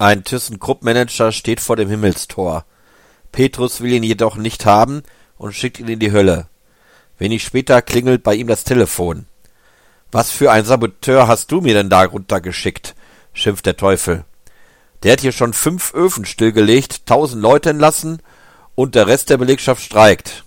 Ein ThyssenKrupp-Manager steht vor dem Himmelstor. Petrus will ihn jedoch nicht haben und schickt ihn in die Hölle. Wenig später klingelt bei ihm das Telefon. Was für ein Saboteur hast du mir denn da runtergeschickt? schimpft der Teufel. Der hat hier schon fünf Öfen stillgelegt, tausend Leute entlassen und der Rest der Belegschaft streikt.